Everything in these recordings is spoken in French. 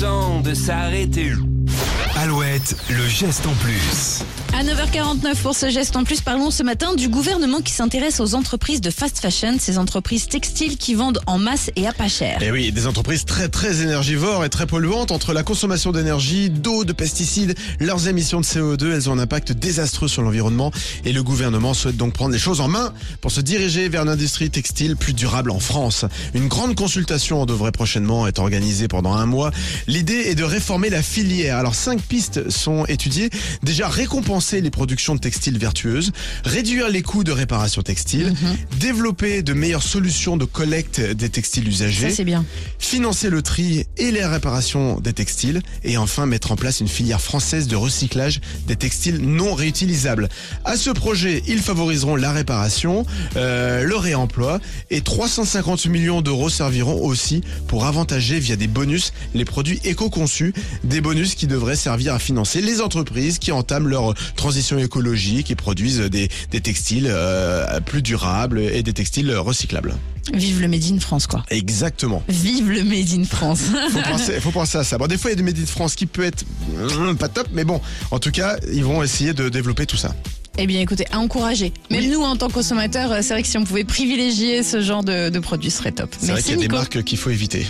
temps de s'arrêter. Alouette, le geste en plus. À 9h49 pour ce geste en plus, parlons ce matin du gouvernement qui s'intéresse aux entreprises de fast fashion, ces entreprises textiles qui vendent en masse et à pas cher. Et oui, des entreprises très très énergivores et très polluantes entre la consommation d'énergie, d'eau, de pesticides, leurs émissions de CO2, elles ont un impact désastreux sur l'environnement et le gouvernement souhaite donc prendre les choses en main pour se diriger vers une industrie textile plus durable en France. Une grande consultation devrait prochainement être organisée pendant un mois. L'idée est de réformer la filière. Alors cinq pistes sont étudiées. Déjà récompenser les productions de textiles vertueuses, réduire les coûts de réparation textile, développer de meilleures solutions de collecte des textiles usagés, Ça c'est bien. financer le tri et les réparations des textiles et enfin mettre en place une filière française de recyclage des textiles non réutilisables. À ce projet, ils favoriseront la réparation, euh, le réemploi et 350 millions d'euros serviront aussi pour avantager via des bonus les produits éco-conçus, des bonus qui devraient servir à financer les entreprises qui entament leur transition écologique et produisent des, des textiles euh, plus durables et des textiles recyclables. Vive le Made in France quoi. Exactement. Vive le Made in France. faut penser, faut penser à ça. Bon, des fois, il y a des Made in France qui peut être mm, pas top, mais bon, en tout cas, ils vont essayer de développer tout ça. eh bien écoutez, à encourager. Même Oui. nous en tant que consommateurs, c'est vrai que si on pouvait privilégier ce genre de, de produits, ce serait top. C'est vrai qu'il y a des marques qu'il faut éviter.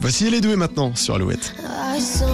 Voici les doués maintenant sur Alouette. I saw